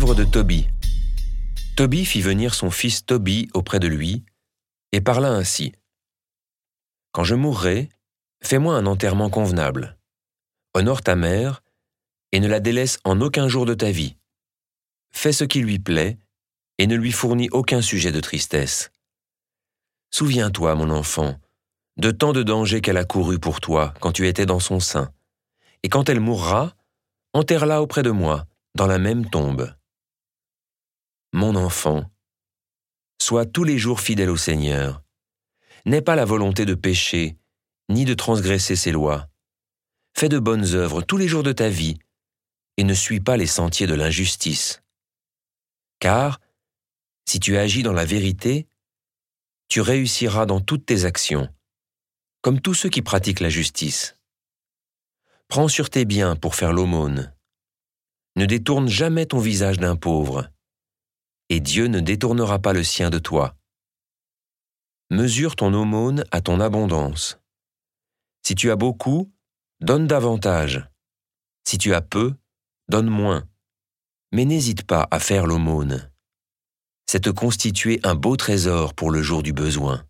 Tobie. Tobie fit venir son fils Tobie auprès de lui et parla ainsi. Quand je mourrai, fais-moi un enterrement convenable. Honore ta mère et ne la délaisse en aucun jour de ta vie. Fais ce qui lui plaît et ne lui fournis aucun sujet de tristesse. Souviens-toi, mon enfant, de tant de dangers qu'elle a courus pour toi quand tu étais dans son sein, et quand elle mourra, enterre-la auprès de moi, dans la même tombe. Mon enfant, sois tous les jours fidèle au Seigneur. N'aie pas la volonté de pécher, ni de transgresser ses lois. Fais de bonnes œuvres tous les jours de ta vie, et ne suis pas les sentiers de l'injustice. Car, si tu agis dans la vérité, tu réussiras dans toutes tes actions, comme tous ceux qui pratiquent la justice. Prends sur tes biens pour faire l'aumône. Ne détourne jamais ton visage d'un pauvre, et Dieu ne détournera pas le sien de toi. Mesure ton aumône à ton abondance. Si tu as beaucoup, donne davantage. Si tu as peu, donne moins. Mais n'hésite pas à faire l'aumône. C'est te constituer un beau trésor pour le jour du besoin.